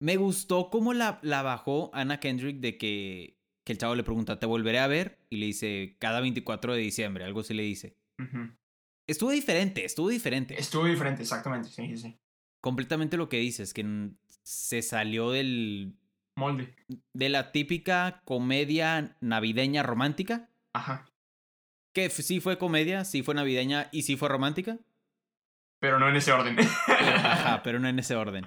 Me gustó cómo la, la bajó Anna Kendrick de que, que el chavo le pregunta, ¿te volveré a ver? Y le dice, cada 24 de diciembre, algo así le dice. Estuvo diferente, estuvo diferente. Estuvo diferente, exactamente, sí, sí. Completamente lo que dices, que se salió del, Molde. de la típica comedia navideña romántica. Ajá. Que sí fue comedia, sí fue navideña y sí fue romántica. Pero no en ese orden. Ajá, pero no en ese orden.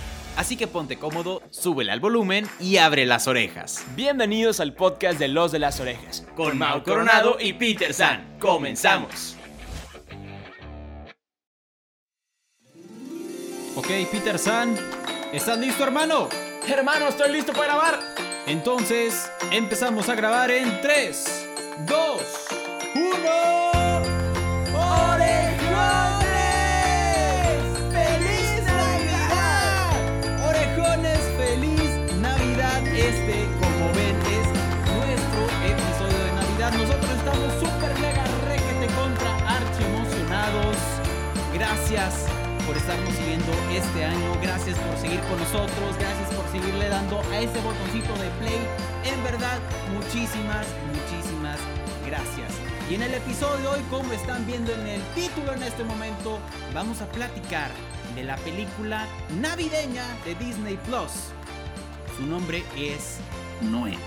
Así que ponte cómodo, súbele al volumen y abre las orejas. Bienvenidos al podcast de Los de las Orejas. Con Mau Coronado y Peter San, comenzamos. Ok, Peter San, ¿estás listo, hermano? Hermano, estoy listo para grabar. Entonces, empezamos a grabar en 3, 2, por estarnos siguiendo este año. Gracias por seguir con nosotros. Gracias por seguirle dando a ese botoncito de play. En verdad, muchísimas, muchísimas gracias. Y en el episodio de hoy, como están viendo en el título en este momento, vamos a platicar de la película navideña de Disney Plus. Su nombre es Noé.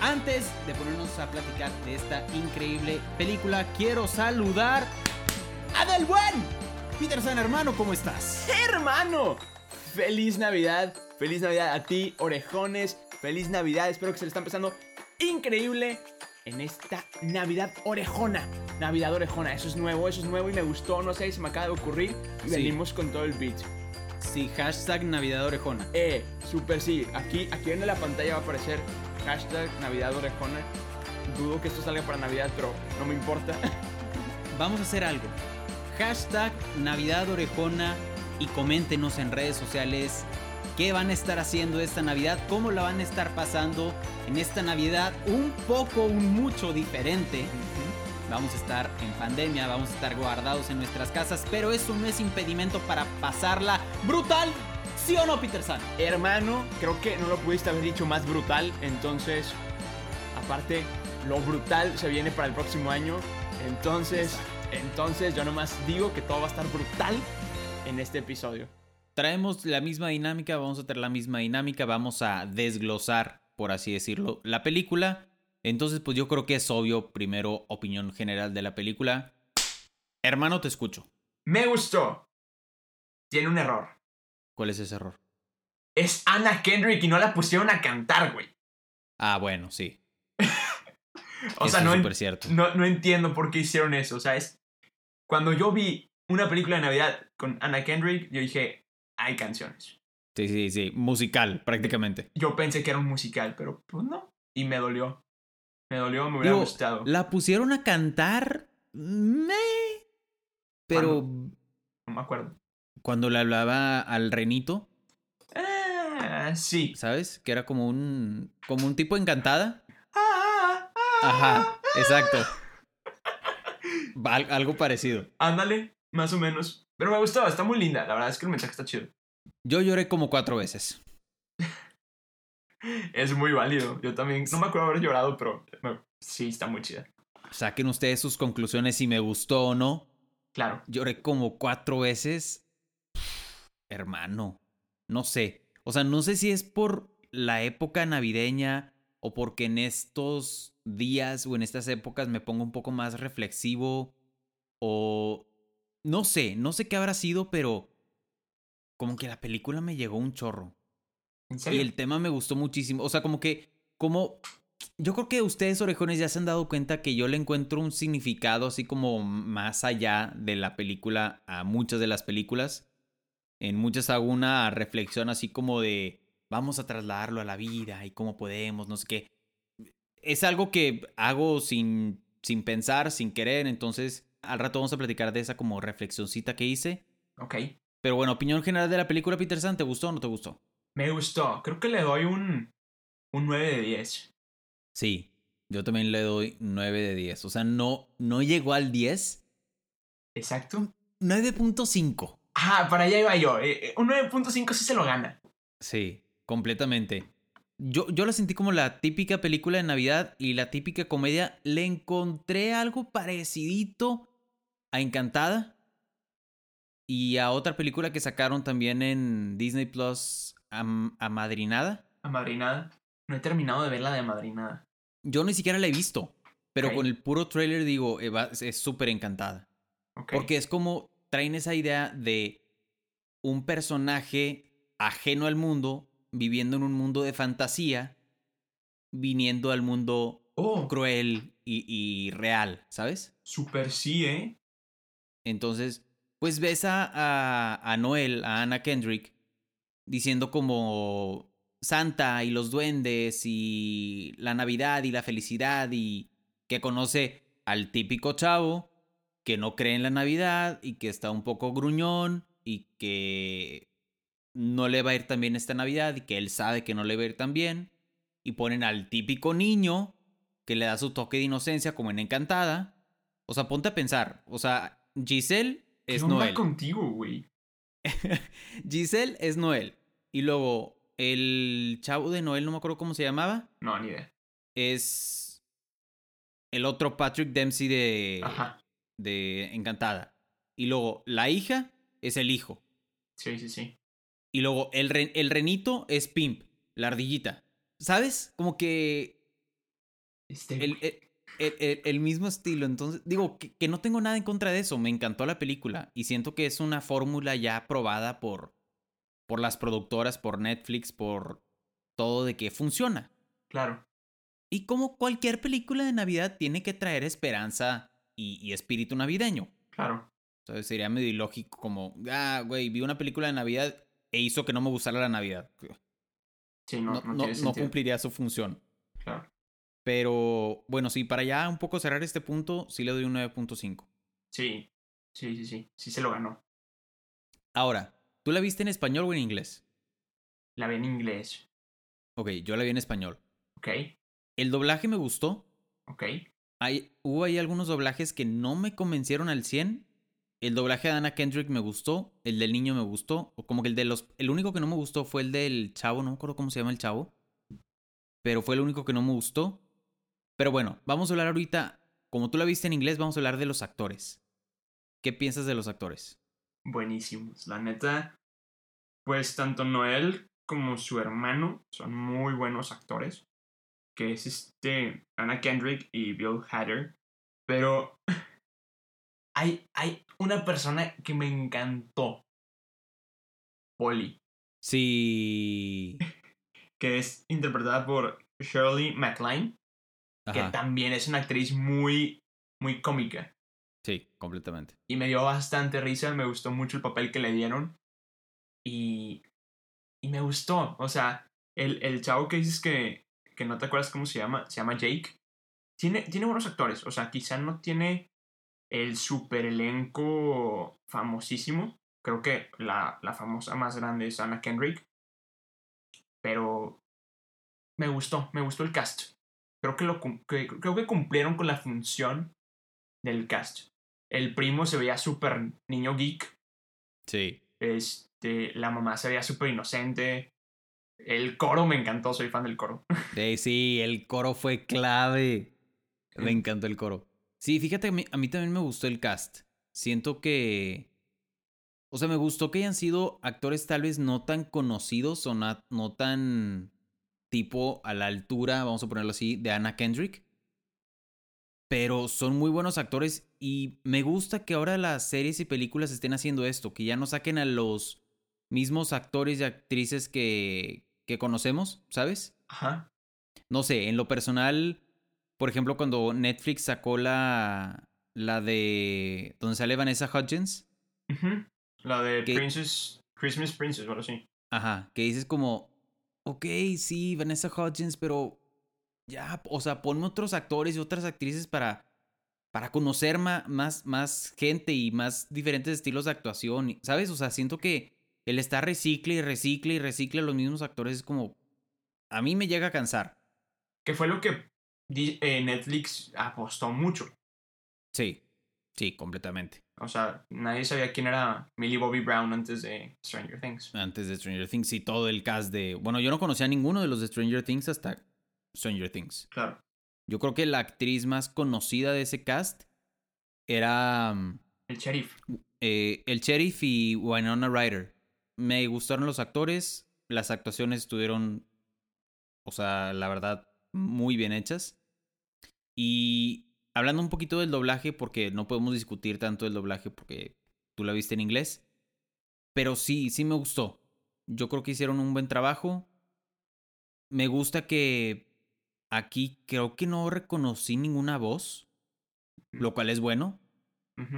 Antes de ponernos a platicar de esta increíble película, quiero saludar a Del Buen. Peter San, hermano, ¿cómo estás? Hermano, feliz Navidad. Feliz Navidad a ti, orejones. Feliz Navidad. Espero que se le está empezando increíble en esta Navidad orejona. Navidad orejona. Eso es nuevo, eso es nuevo y me gustó. No sé, se me acaba de ocurrir. Y Sí. venimos con todo el beat. Sí, hashtag Navidad Orejona. Eh, super sí. Aquí, aquí en la pantalla va a aparecer hashtag Navidad Orejona. Dudo que esto salga para Navidad, pero no me importa. Vamos a hacer algo. Hashtag Navidad Orejona y coméntenos en redes sociales qué van a estar haciendo esta Navidad, cómo la van a estar pasando en esta Navidad un poco, un mucho diferente. Vamos a estar en pandemia, vamos a estar guardados en nuestras casas, pero eso no es impedimento para pasarla brutal. ¿Sí o no, Peter San? Hermano, creo que no lo pudiste haber dicho más brutal. Entonces, aparte, lo brutal se viene para el próximo año. Entonces, entonces yo nomás digo que todo va a estar brutal en este episodio. Traemos la misma dinámica, vamos a tener la misma dinámica, vamos a desglosar, por así decirlo, la película. Entonces, pues yo creo que es obvio, primero, opinión general de la película. Hermano, te escucho. Me gustó. Tiene un error. ¿Cuál es ese error? Es Anna Kendrick y no la pusieron a cantar, güey. Ah, bueno, sí. O Eso sea, es no, en- cierto. no, no entiendo por qué hicieron eso. O sea, es. Cuando yo vi una película de Navidad con Anna Kendrick, yo dije, hay canciones. Sí, sí, sí. Musical, prácticamente. Yo pensé que era un musical, pero pues no. Y me dolió. Me dolió, me hubiera Digo, gustado. La pusieron a cantar. Me. Pero No me acuerdo. cuando le hablaba al renito, Ah, sí. ¿sabes? Que era como un. como un tipo encantada. Ajá, exacto. Al- algo parecido. Ándale, más o menos. Pero me gustó, está muy linda. La verdad es que el mensaje está chido. Yo lloré como cuatro veces. Es muy válido. Yo también, no me acuerdo haber llorado, pero sí, está muy chida. Saquen ustedes sus conclusiones si me gustó o no. Claro. Lloré como cuatro veces. Hermano, no sé. O sea, no sé si es por la época navideña o porque en estos días o en estas épocas me pongo un poco más reflexivo o no sé, no sé qué habrá sido, pero como que la película me llegó un chorro. ¿En Y el tema me gustó muchísimo. O sea, como que, como, yo creo que ustedes, orejones, ya se han dado cuenta que yo le encuentro un significado así como más allá de la película a muchas de las películas. En muchas hago una reflexión así como de, vamos a trasladarlo a la vida y cómo podemos, no sé qué. Es algo que hago sin, sin pensar, sin querer, entonces al rato vamos a platicar de esa como reflexioncita que hice. Ok. Pero bueno, opinión general de la película, Peter San, ¿te gustó o no te gustó? Me gustó. Creo que le doy un, un 9 de 10. Sí, yo también le doy 9 de 10. O sea, no, no llegó al 10. Exacto. 9.5. Ah, para allá iba yo. Eh, eh, un 9.5 sí se lo gana. Sí, completamente. Yo, yo la sentí como la típica película de Navidad y la típica comedia. Le encontré algo parecidito a Encantada y a otra película que sacaron también en Disney Plus, Am- Amadrinada. A Madrinada. No he terminado de ver la de Madrinada. Yo ni siquiera la he visto, pero con el puro trailer digo, eh, es súper encantada. Porque es como traen esa idea de un personaje ajeno al mundo, viviendo en un mundo de fantasía, viniendo al mundo Oh, cruel y, y real, ¿sabes? super sí, ¿eh? Entonces, pues ves a, a, a Noel, a Anna Kendrick, diciendo como Santa y los duendes y la Navidad y la felicidad y que conoce al típico chavo que no cree en la Navidad y que está un poco gruñón y que no le va a ir tan bien esta Navidad y que él sabe que no le va a ir tan bien y ponen al típico niño que le da su toque de inocencia como en Encantada. O sea, ponte a pensar, o sea, Giselle ¿Qué es onda Noel. contigo, güey? Giselle es Noel. Y luego el chavo de Noel, no me acuerdo cómo se llamaba, No, ni idea. es el otro Patrick Dempsey de, Ajá. de Encantada. Y luego la hija es el hijo. Sí, sí, sí. Y luego el, re- el renito es Pimp, la ardillita. ¿Sabes? Como que Este, el, el- el- el- el mismo estilo. Entonces, digo, que, que no tengo nada en contra de eso. Me encantó la película. Y siento que es una fórmula ya probada por, por las productoras, por Netflix, por todo de que funciona. Claro. Y como cualquier película de Navidad tiene que traer esperanza y, y espíritu navideño. Claro. Entonces sería medio ilógico como, ah, güey, vi una película de Navidad e hizo que no me gustara la Navidad. Sí, no, No, no, cumpliría su función. Claro. Pero bueno, sí, para ya un poco cerrar este punto, sí le doy un 9.5. Sí. Sí, sí, sí. Sí se lo ganó. Ahora, ¿tú la viste en español o en inglés? La vi en inglés. Ok, yo la vi en español. Ok. El doblaje me gustó. Ok. Hay, hubo ahí algunos doblajes que no me convencieron al 100. El doblaje de Anna Kendrick me gustó. El del niño me gustó. O como que el de los. El único que no me gustó fue el del chavo. No me acuerdo cómo se llama el chavo. Pero fue el único que no me gustó. Pero bueno, vamos a hablar ahorita. Como tú la viste en inglés, vamos a hablar de los actores. ¿Qué piensas de los actores? Buenísimos. La neta. Pues tanto Noel como su hermano son muy buenos actores. Que es este. Anna Kendrick y Bill Hader. Pero. Hay, hay una persona que me encantó. Polly. Sí. Que es interpretada por Shirley MacLaine. Que también es una actriz muy. Muy cómica. Sí, completamente. Y me dio bastante risa, me gustó mucho el papel que le dieron. Y, y me gustó. O sea, el, el chavo que dices que, que no te acuerdas cómo se llama, se llama Jake. Tiene, tiene buenos actores. O sea, quizá no tiene el super elenco famosísimo. Creo que la, la famosa más grande es Anna Kendrick. Pero me gustó, me gustó el cast. Creo que, lo, que- creo que cumplieron con la función del cast. El primo se veía súper niño geek. Sí. Este, la mamá se veía súper inocente. El coro me encantó, soy fan del coro. Sí, sí, el coro fue clave. Me encantó el coro. Sí, fíjate, a mí, a mí también me gustó el cast. Siento que... O sea, me gustó que hayan sido actores tal vez no tan conocidos o na- no tan tipo a la altura, vamos a ponerlo así, de Anna Kendrick. Pero son muy buenos actores y me gusta que ahora las series y películas estén haciendo esto, que ya no saquen a los mismos actores y actrices que, que conocemos, ¿sabes? Ajá. No sé, en lo personal, por ejemplo, cuando Netflix sacó la, la de... donde sale Vanessa Hudgens, Ujú. La de. Princess. Christmas Princess, ahora sí. ajá, que dices como... ok, sí, Vanessa Hudgens, pero ya, o sea, ponme otros actores y otras actrices para, para conocer más, más, más gente y más diferentes estilos de actuación, ¿sabes? O sea, siento que el estar recicle y recicle y recicle a los mismos actores es como, a mí me llega a cansar. Que fue lo que Netflix apostó mucho. Sí, sí, completamente. O sea, nadie sabía quién era Millie Bobby Brown antes de Stranger Things. Antes de Stranger Things y todo el cast de... Bueno, yo no conocía a ninguno de los de Stranger Things hasta Stranger Things. Claro. Yo creo que la actriz más conocida de ese cast era mm, El sheriff. eh, el sheriff y Winona Ryder. Me gustaron los actores, las actuaciones estuvieron, o sea, la verdad, muy bien hechas. Y hablando un poquito del doblaje, porque no podemos discutir tanto el doblaje porque tú la viste en inglés, pero sí, sí me gustó. Yo creo que hicieron un buen trabajo. Me gusta que aquí creo que no reconocí ninguna voz, lo cual es bueno.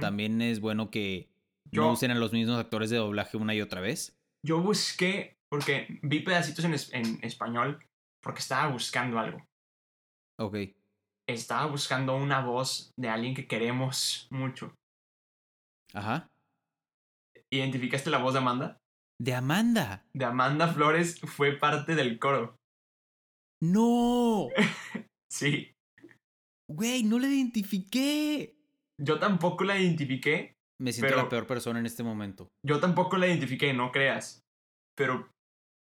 También es bueno que Yo- no usen a los mismos actores de doblaje una y otra vez. Yo busqué, porque vi pedacitos en, es- en español, porque estaba buscando algo. Ok. Estaba buscando una voz de alguien que queremos mucho. Ajá. ¿Identificaste la voz de Amanda? De Amanda. De Amanda Flores fue parte del coro. No. Sí. Güey, no la identifiqué. Yo tampoco la identifiqué. Me siento la peor persona en este momento. Yo tampoco la identifiqué, no creas. Pero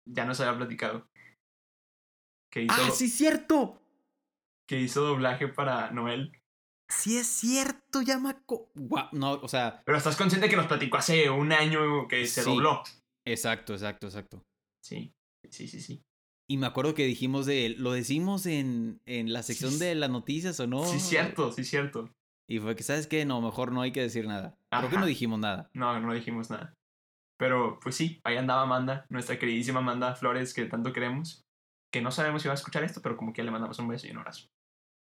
ya nos había platicado. Que hizo, ¡Ah, sí, cierto! Que hizo doblaje para Noel. Sí es cierto, ya me Guau, No, o sea, Pero estás consciente que nos platicó hace un año que se Sí. dobló. exacto, exacto, exacto. Sí, sí, sí, sí. Y me acuerdo que dijimos de él, lo decimos en, en la sección Sí, de las noticias o no. Sí, cierto, sí, cierto. Y fue que, ¿sabes qué? No, mejor no hay que decir nada. Creo que Ajá. no dijimos nada. No, no dijimos nada. Pero pues sí, ahí andaba Amanda, nuestra queridísima Amanda Flores que tanto queremos. Que no sabemos si va a escuchar esto, pero como que le mandamos un beso y un abrazo.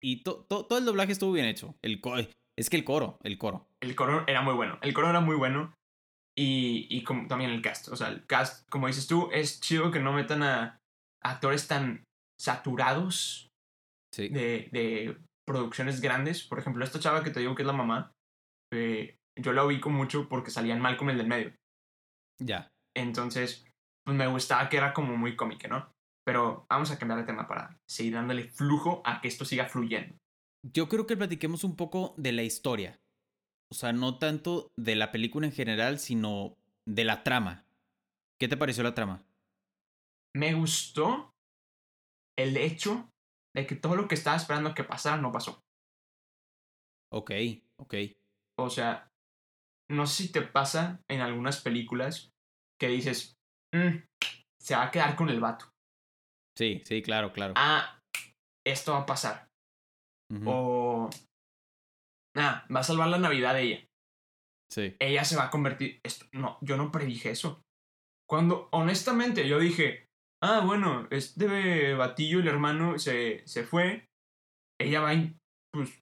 Y to- to- todo el doblaje estuvo bien hecho. El co- es que el coro, el coro. El coro era muy bueno. El coro era muy bueno. Y, y como también el cast. O sea, el cast, como dices tú, es chido que no metan a actores tan saturados Sí. de, de producciones grandes. Por ejemplo, esta chava que te digo que es la mamá, eh, yo la ubico mucho porque salía en Malcolm el del medio. Ya. Entonces, pues me gustaba que era como muy cómica, ¿no? Pero vamos a cambiar de tema para seguir dándole flujo a que esto siga fluyendo. Yo creo que platiquemos un poco de la historia. O sea, no tanto de la película en general, sino de la trama. ¿Qué te pareció la trama? Me gustó el hecho de que todo lo que estaba esperando que pasara no pasó. Ok, ok. O sea, no sé si te pasa en algunas películas que dices, "Mm, se va a quedar con el vato. Sí, sí, claro, claro. Ah, esto va a pasar. O, ah, va a salvar la Navidad de ella. Sí. ella se va a convertir. Esto, no, yo no predije eso. Cuando, honestamente, yo dije, ah, bueno, este batillo, el hermano, se, se fue. Ella va a, in- pues,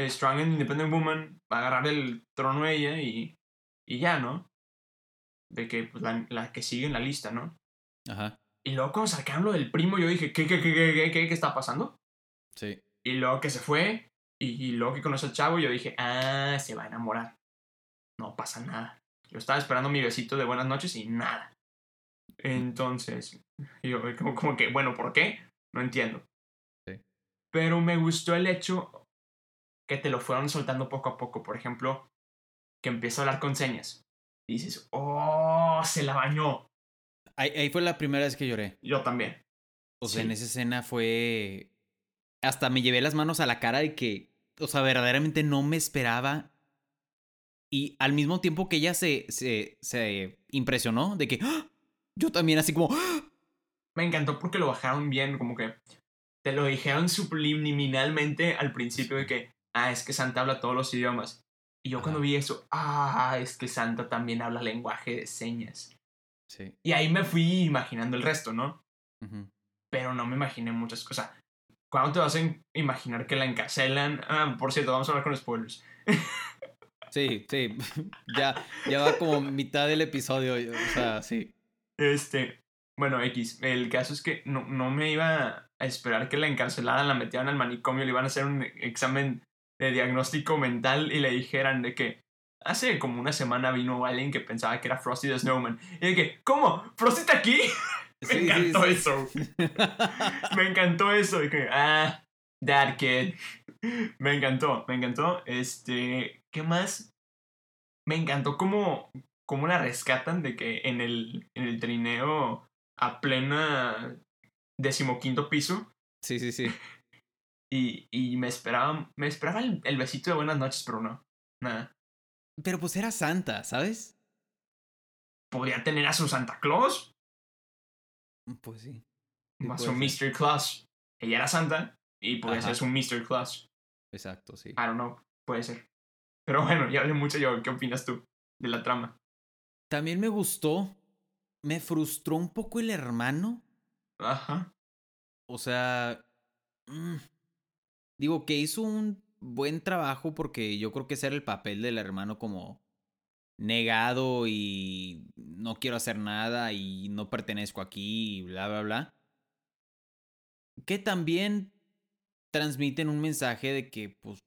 Strong and Independent Woman, va a agarrar el trono ella y, y ya, ¿no? De que, pues, la, la que sigue en la lista, ¿no? Ajá. Y luego cuando sacaron lo del primo, yo dije, ¿qué, qué, qué, qué, qué, qué, qué está pasando? Sí. Y luego que se fue, y, y luego que conoce al chavo, yo dije, ah, se va a enamorar. No pasa nada. Yo estaba esperando mi besito de buenas noches y nada. Entonces, yo como, como que, bueno, ¿por qué? No entiendo. Sí. Pero me gustó el hecho que te lo fueron soltando poco a poco. Por ejemplo, que empieza a hablar con señas. Y dices, oh, se la bañó. Ahí, ahí fue la primera vez que lloré. Yo también. O sea, Sí. en esa escena fue. Hasta me llevé las manos a la cara de que. O sea, verdaderamente no me esperaba. Y al mismo tiempo que ella se, se, se impresionó de que. ¡Ah! Yo también, así como. ¡Ah! me encantó porque lo bajaron bien, como que te lo dijeron subliminalmente al principio de que, ah, es que Santa habla todos los idiomas. Y yo cuando vi eso, ah, es que Santa también habla lenguaje de señas. Sí. Y ahí me fui imaginando el resto, ¿no? Pero no me imaginé muchas cosas. ¿Cuándo te vas a in- imaginar que la encarcelan? Ah, por cierto, vamos a hablar con spoilers. Sí, sí. ya, ya va como mitad del episodio. O sea, sí. Este, Bueno, X, el caso es que no, no me iba a esperar que la encarcelaran, la metieran al manicomio, le iban a hacer un examen de diagnóstico mental y le dijeran de que hace como una semana vino alguien que pensaba que era Frosty the Snowman. Y que, ¿cómo? ¿Frosty está aquí? me Sí, sí, encantó sí. eso. me encantó eso. De que, ah, that kid. Me encantó, me encantó. Este, ¿qué más? Me encantó cómo, cómo la rescatan de que en el, en el trineo a plena decimoquinto piso Sí, sí, sí. y, y me esperaba, me esperaba el, el besito de buenas noches, pero no, nada. Pero pues era Santa, ¿sabes? Podría tener a su Santa Claus, Pues sí. Sí, su puede ser. Mr. Claus. Ella era Santa y podría ser su Mr. Claus. Exacto, sí. I don't know, puede ser. Pero bueno, ya hablé mucho yo. ¿Qué opinas tú de la trama? También me gustó. Me frustró un poco el hermano. Ajá, O sea. mm, digo que hizo un buen trabajo porque yo creo que ese era el papel del hermano como negado y no quiero hacer nada y no pertenezco aquí y bla, bla, bla. Que también transmiten un mensaje de que, pues,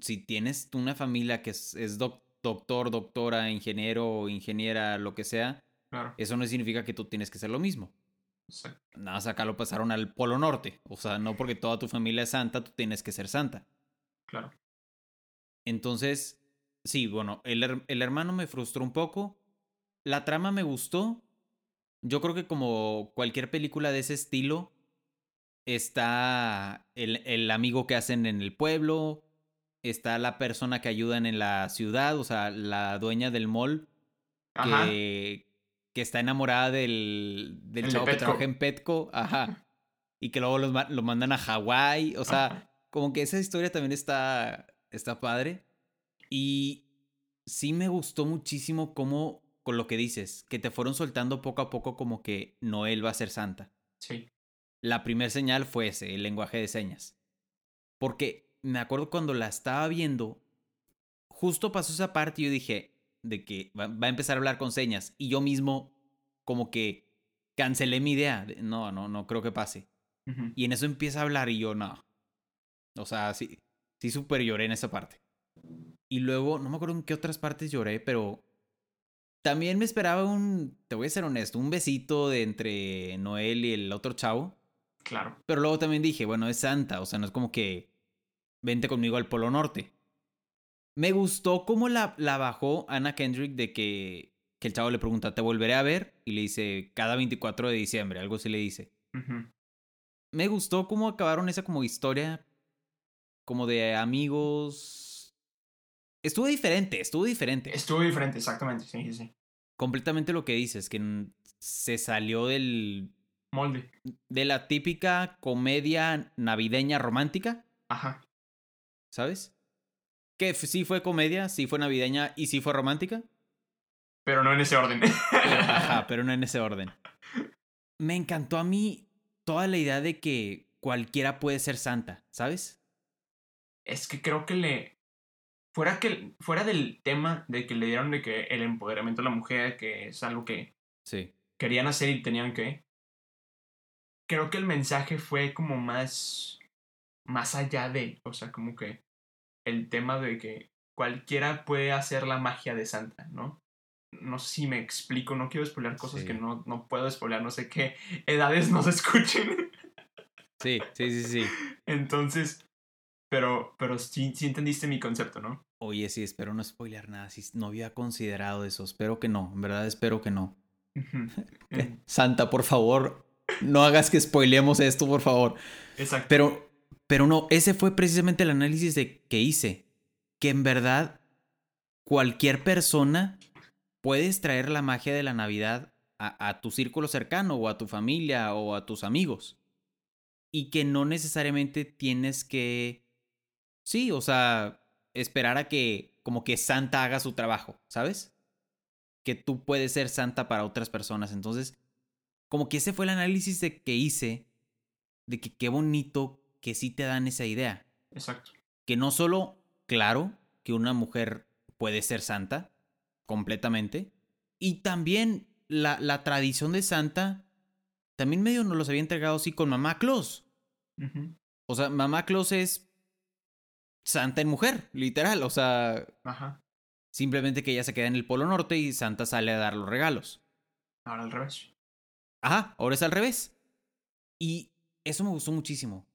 si tienes una familia que es, es doc- doctor, doctora, ingeniero, ingeniera, lo que sea, claro. eso no significa que tú tienes que ser lo mismo. Nada más acá lo pasaron al Polo Norte. O sea, no porque toda tu familia es santa, tú tienes que ser santa. Claro. Entonces, sí, bueno, el, el hermano me frustró un poco. La trama me gustó. Yo creo que como cualquier película de ese estilo, está el, el amigo que hacen en el pueblo, está la persona que ayudan en la ciudad, o sea, la dueña del mall que, que está enamorada del, del El de chavo que trabaja en Petco, ajá, y que luego los lo mandan a Hawái, o sea, Ajá. Como que esa historia también está, está padre. Y sí me gustó muchísimo cómo, con lo que dices, que te fueron soltando poco a poco como que Noel va a ser santa. Sí. La primera señal fue ese, el lenguaje de señas. Porque me acuerdo cuando la estaba viendo, justo pasó esa parte y yo dije, de que va, va a empezar a hablar con señas. Y yo mismo como que cancelé mi idea. de, No, no, no creo que pase. Y en eso empieza a hablar y yo, no. O sea, sí, sí súper lloré en esa parte. Y luego, no me acuerdo en qué otras partes lloré, pero también me esperaba un, te voy a ser honesto, un besito de entre Noel y el otro chavo. Claro. Pero luego también dije, bueno, es Santa, o sea, no es como que vente conmigo al Polo Norte. Me gustó cómo la, la bajó Anna Kendrick de que, que el chavo le pregunta, ¿te volveré a ver? Y le dice, cada 24 de diciembre, algo así le dice. Me gustó cómo acabaron esa como historia, como de amigos. Estuvo diferente, estuvo diferente. Estuvo diferente, exactamente. Sí, sí. Completamente lo que dices, que se salió del, Molde. de la típica comedia navideña romántica. Ajá. ¿sabes? Que sí fue comedia, sí fue navideña y sí fue romántica. Pero no en ese orden. Ajá, pero no en ese orden. Me encantó a mí toda la idea de que cualquiera puede ser santa, ¿sabes? Es que creo que le. Fuera, que, fuera del tema de que le dieron de que el empoderamiento de la mujer, que es algo que Sí. querían hacer y tenían que. Creo que el mensaje fue como más. Más allá de. O sea, como que. El tema de que cualquiera puede hacer la magia de Santa, ¿no? No sé si me explico, no quiero spoilear cosas Sí. que no, no puedo spoilear, no sé qué edades nos escuchen. Sí, sí, sí, sí. Entonces, pero, pero sí, sí entendiste mi concepto, ¿no? Oye, sí, espero no spoilear nada. Sí, no había considerado eso. Espero que no. En verdad, espero que no. Santa, por favor, no hagas que spoilemos esto, por favor. Exacto. Pero, pero no, ese fue precisamente el análisis de, que hice. Que en verdad, cualquier persona puedes traer la magia de la Navidad a, a tu círculo cercano o a tu familia o a tus amigos. Y que no necesariamente tienes que... Sí, o sea, esperar a que como que Santa haga su trabajo, ¿sabes? Que tú puedes ser Santa para otras personas. Entonces, como que ese fue el análisis de que hice de que qué bonito que sí te dan esa idea. Exacto. Que no solo, claro, que una mujer puede ser santa, completamente, y también la, la tradición de santa también medio nos los había entregado así con Mamá Claus. O sea, Mamá Claus es Santa en mujer, literal. O sea, Ajá. simplemente que ella se queda en el Polo Norte y Santa sale a dar los regalos. Ahora al revés. Ajá, ahora es al revés. Y eso me gustó muchísimo.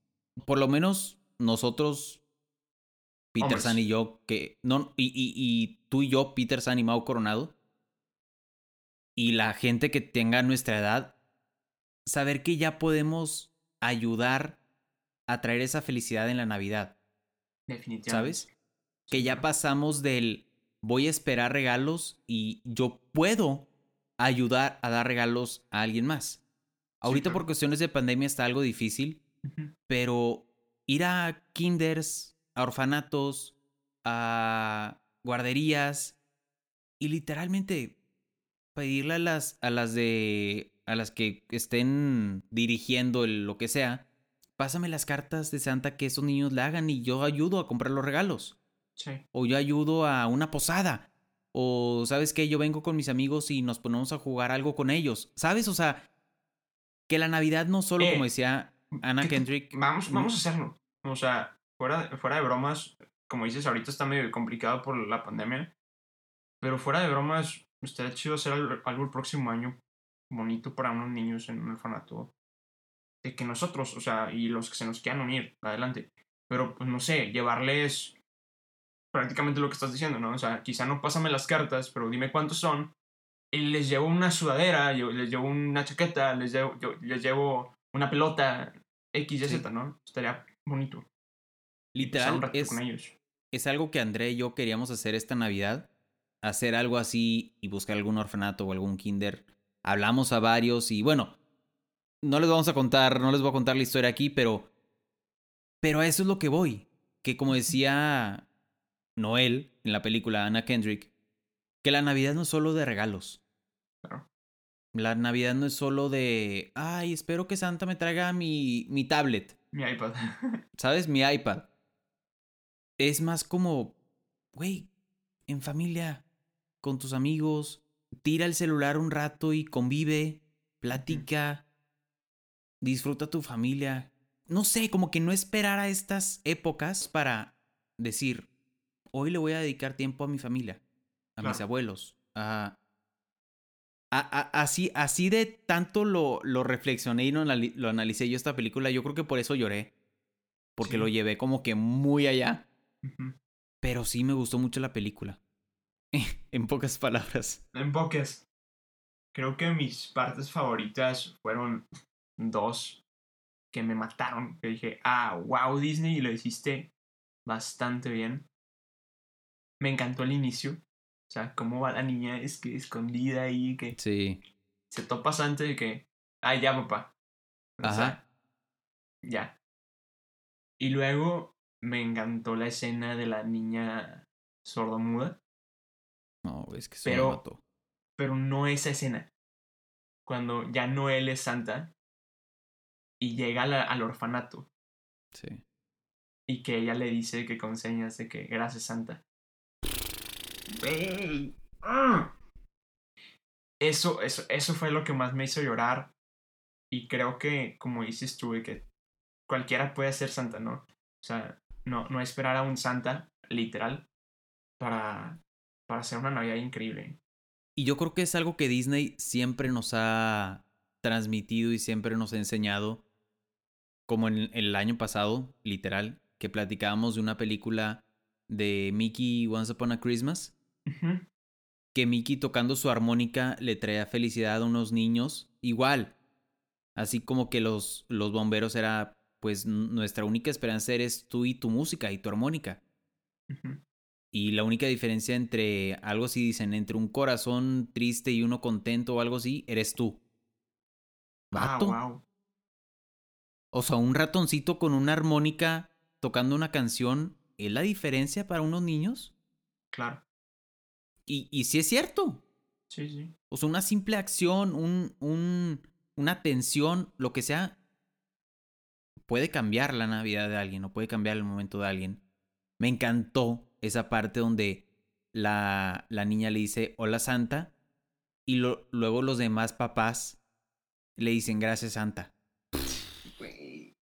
Por lo menos nosotros, Peter Hombres. San y yo, que. No, y, y, y tú y yo, Peter San y Mau Coronado. Y la gente que tenga nuestra edad, saber que ya podemos ayudar a traer esa felicidad en la Navidad. Definitivamente. ¿Sabes? Que ya pasamos del voy a esperar regalos y yo puedo ayudar a dar regalos a alguien más. Ahorita por claro. cuestiones de pandemia está algo difícil, pero ir a kinders, a orfanatos, a guarderías y literalmente pedirle a las a las de a las que estén dirigiendo el, lo que sea, pásame las cartas de Santa que esos niños le hagan y yo ayudo a comprar los regalos Sí. o yo ayudo a una posada. O sabes que yo vengo con mis amigos y nos ponemos a jugar algo con ellos. ¿Sabes? O sea, que la Navidad no solo, Eh, como decía Anna ¿qué te- Kendrick. Vamos, vamos a hacerlo. O sea, fuera, de- fuera de bromas, como dices, ahorita está medio complicado por la pandemia. Pero fuera de bromas, estaría chido hacer al- algo el próximo año bonito para unos niños en un orfanato. Que nosotros, o sea, y los que se nos quieran unir, adelante. Pero, pues no sé, llevarles prácticamente lo que estás diciendo, ¿no? O sea, quizá no pásame las cartas, pero dime cuántos son. Y les llevo una sudadera, yo les llevo una chaqueta, les llevo, yo, les llevo una pelota, X, Y, Sí. Z, ¿no? Estaría bonito. Literal, es, con ellos. es algo que André y yo queríamos hacer esta Navidad. Hacer algo así y buscar algún orfanato o algún kinder. Hablamos a varios y bueno, no les vamos a contar, no les voy a contar la historia aquí, pero. Pero a eso es lo que voy. Que como decía Noel en la película Anna Kendrick, que la Navidad no es solo de regalos. Claro. La Navidad no es solo de, ay, espero que Santa me traiga mi, mi tablet, Mi iPad. ¿sabes? Mi iPad. Es más como, güey, en familia, con tus amigos, tira el celular un rato y convive, platica, disfruta tu familia. No sé, como que no esperar a estas épocas para decir, hoy le voy a dedicar tiempo a mi familia, a mis abuelos, a... a- a- así, así de tanto lo, lo reflexioné y lo, anali- lo analicé yo esta película, yo creo que por eso lloré. Porque Sí. lo llevé como que muy allá. Pero sí me gustó mucho la película. en pocas palabras. En pocas. Creo que mis partes favoritas fueron dos que me mataron. Que dije, ah, wow, Disney, lo hiciste bastante bien. Me encantó el inicio. O sea, cómo va la niña es que escondida ahí, que Sí. se topa antes de que, ah, ya, papá. O sea, Ajá. ya. Y luego me encantó la escena de la niña sordomuda. No, es que eso Pero- mató. pero no esa escena. Cuando ya Noel es santa y llega al orfanato Sí. y que ella le dice que con señas de que gracias santa. ¡Ah! Eso, eso, eso fue lo que más me hizo llorar. Y creo que, como dices tú, que cualquiera puede ser santa, ¿no? O sea, no, no esperar a un santa, literal, para, para hacer una Navidad increíble. Y yo creo que es algo que Disney siempre nos ha transmitido y siempre nos ha enseñado. Como en el año pasado, literal, que platicábamos de una película de Mickey Once Upon a Christmas. Que Mickey tocando su armónica le traía felicidad a unos niños. Igual. Así como que los, los bomberos era, pues nuestra única esperanza eres tú y tu música y tu armónica. Y la única diferencia entre algo así dicen, entre un corazón triste y uno contento o algo así, eres tú. Ah, Vato. wow. O sea, un ratoncito con una armónica tocando una canción, ¿es la diferencia para unos niños? Claro. Y, y sí es cierto. Sí, sí. O sea, una simple acción, un, un, una atención, lo que sea, puede cambiar la Navidad de alguien o puede cambiar el momento de alguien. Me encantó esa parte donde la, la niña le dice hola Santa y lo- luego los demás papás Le dicen gracias Santa.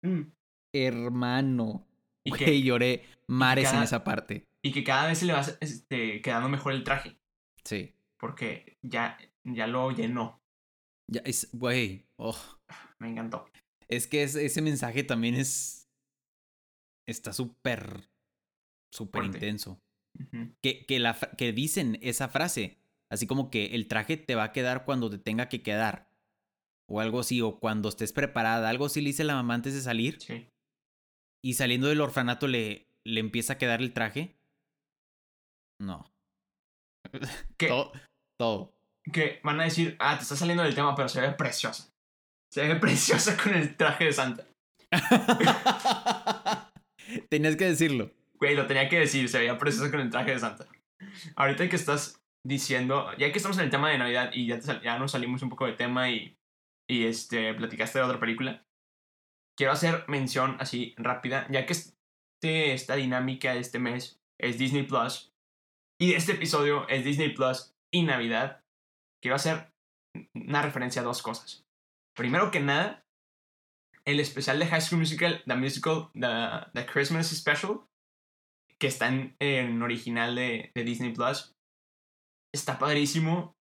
Mm. Hermano. Y que- lloré mares en cada- esa parte. Y que cada vez se le va este, quedando mejor el traje. Sí. Porque ya, ya lo llenó. Ya es, güey. oh. Me encantó. Es que es- ese mensaje también es. Está súper. súper intenso. Que, que, la, que dicen esa frase. Así como que el traje te va a quedar cuando te tenga que quedar. O algo así, o cuando estés preparada. Algo así le dice la mamá antes de salir. Sí. Y saliendo del orfanato le, le empieza a quedar el traje. No. Que, Todo. todo. que van a decir, ah, te está saliendo del tema, pero se ve preciosa. Se ve preciosa con el traje de Santa. Tenías que decirlo. Güey, lo tenía que decir, se veía preciosa con el traje de Santa. Ahorita que estás diciendo, ya que estamos en el tema de Navidad y ya, te ya nos salimos un poco de tema y, y este, platicaste de otra película, quiero hacer mención así rápida, ya que este, esta dinámica de este mes es Disney Plus y este episodio es Disney Plus y Navidad, quiero hacer una referencia a dos cosas. Primero que nada, el especial de High School Musical, The Musical, The, the Christmas Special, que está en, original de, de Disney Plus, está padrísimo.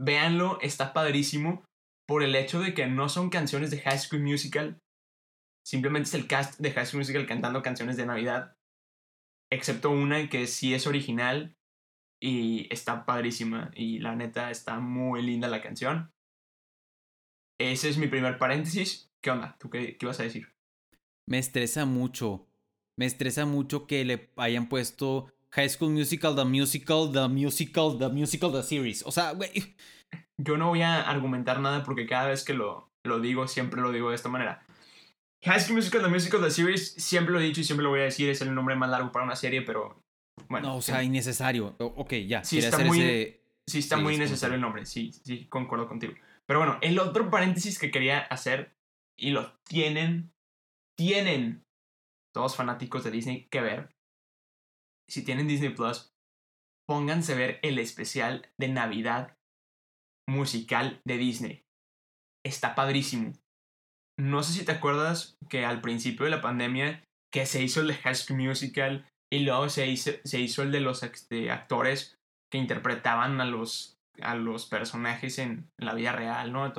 Véanlo, está padrísimo por el hecho de que no son canciones de High School Musical, simplemente es el cast de High School Musical cantando canciones de Navidad, excepto una que sí es original y está padrísima y la neta está muy linda la canción. Ese es mi primer paréntesis. ¿Qué onda? ¿Tú qué, qué ibas a decir? Me estresa mucho. Me estresa mucho que le hayan puesto High School Musical, The Musical, The Musical, The Musical, The Series. O sea, güey. Yo no voy a argumentar nada porque cada vez que lo, lo digo, siempre lo digo de esta manera. High School Musical, The Musical, The Series, siempre lo he dicho y siempre lo voy a decir, es el nombre más largo para una serie, pero bueno. No, o sí, sea, innecesario. O- ok, ya. Sí, está hacer muy- ese- sí está sí, muy es necesario el nombre, sí, sí, concuerdo contigo. Pero bueno, el otro paréntesis que quería hacer, y lo tienen, tienen todos fanáticos de Disney que ver. Si tienen Disney Plus, pónganse a ver el especial de Navidad musical de Disney. Está padrísimo. No sé si te acuerdas que al principio de la pandemia que se hizo el de Musical y luego se hizo, se hizo el de los actores que interpretaban a los, a los personajes en la vida real, ¿no?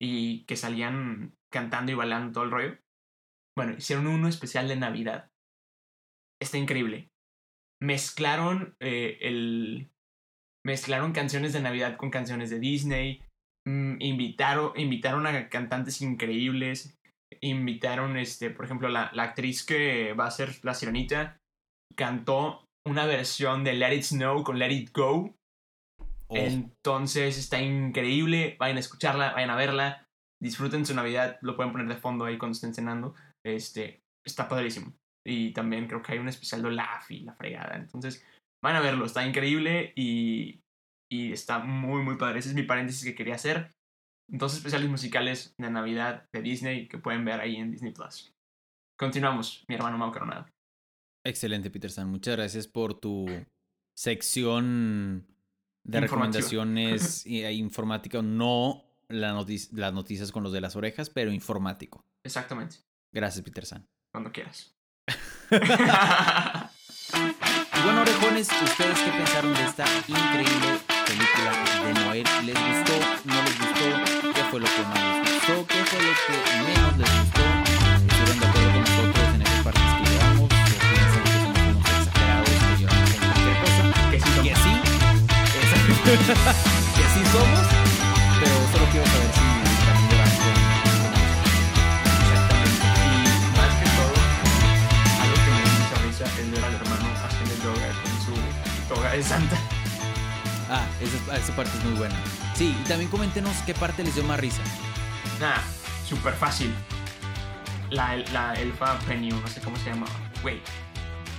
Y que salían cantando y bailando todo el rollo. Bueno, hicieron uno especial de Navidad. Está increíble. Mezclaron eh, el. Mezclaron canciones de Navidad con canciones de Disney. mm, invitaron, invitaron a cantantes increíbles. Invitaron, este, por ejemplo, la, la actriz que va a ser la sirenita. Cantó una versión de Let It Snow con Let It Go. Oh, Entonces está increíble. Vayan a escucharla, vayan a verla. Disfruten su Navidad. Lo pueden poner de fondo ahí cuando estén cenando. Este, está padrísimo. Y también creo que hay un especial de Olaf y la fregada. Entonces, van a verlo. Está increíble y, y está muy, muy padre. Ese es mi paréntesis que quería hacer. Dos especiales musicales de Navidad de Disney que pueden ver ahí en Disney Plus. Continuamos, mi hermano Mau Coronado. Excelente, Peter San. Muchas gracias por tu sección de recomendaciones e informática. No la notic- las noticias con los de las orejas, pero informático. Exactamente, Gracias, Peter San. cuando quieras. Bueno, orejones, ¿ustedes qué pensaron de esta increíble película de Noel? ¿Les gustó? ¿No les gustó? ¿Qué fue lo que más les gustó? ¿Qué fue lo que menos les gustó? ¿Estuvieron de acuerdo con nosotros en esas partes que llevamos? ¿O piensan que somos unos exagerados que lloramos en cualquier cosa? que sí, Que sí, que sí somos, pero solo quiero saber Santa. Ah, esa, esa parte es muy buena. Sí, y también coméntenos qué parte les dio más risa. Nada, súper fácil. La, la elfa Penny, no sé cómo se llama. Güey,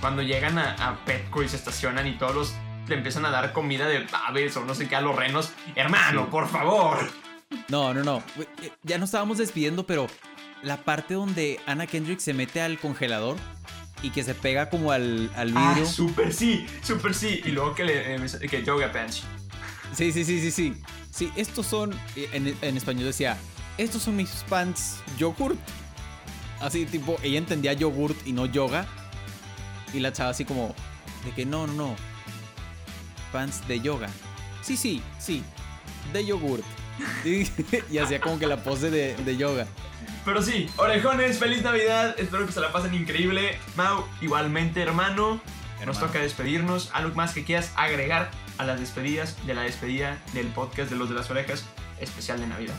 cuando llegan a, a Petco y se estacionan y todos los le empiezan a dar comida de aves o no sé qué a los renos. Hermano, Sí. por favor. No, no, no. Eh, Ya nos estábamos despidiendo, pero la parte donde Anna Kendrick se mete al congelador y que se pega como al, al Ah, vidrio. súper sí, súper sí. Y luego que le eh, que yoga pants. sí, sí, sí, sí, sí. Sí, estos son. En, en español decía, estos son mis pants yogurt. Así, tipo, ella entendía yogurt y no yoga. Y la chava así como, de que no, no, no. Pants de yoga. Sí, sí, sí. De yogurt. Y, y hacía como que la pose de, de yoga. Pero sí, orejones, feliz Navidad. Espero que se la pasen increíble. Mau, igualmente, hermano. Nos toca despedirnos. ¿Algo más que quieras agregar a las despedidas de la despedida del podcast de los de las orejas especial de Navidad?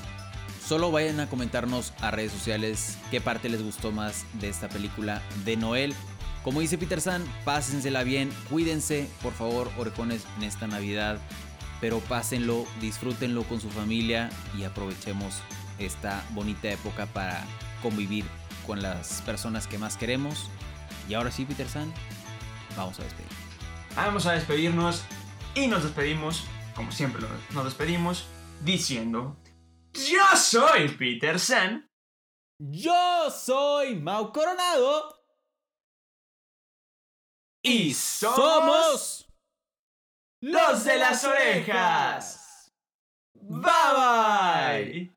Solo vayan a comentarnos a redes sociales qué parte les gustó más de esta película de Noel. Como dice Peter San, pásensela bien, cuídense, por favor, orejones, en esta Navidad. Pero pásenlo, disfrútenlo con su familia y aprovechemos esta bonita época para convivir con las personas que más queremos. Y ahora sí, Peter San, vamos a despedir. Vamos a despedirnos y nos despedimos, como siempre nos despedimos, diciendo: Yo soy Peter San. Yo soy Mau Coronado Y somos los de las orejas. Bye bye.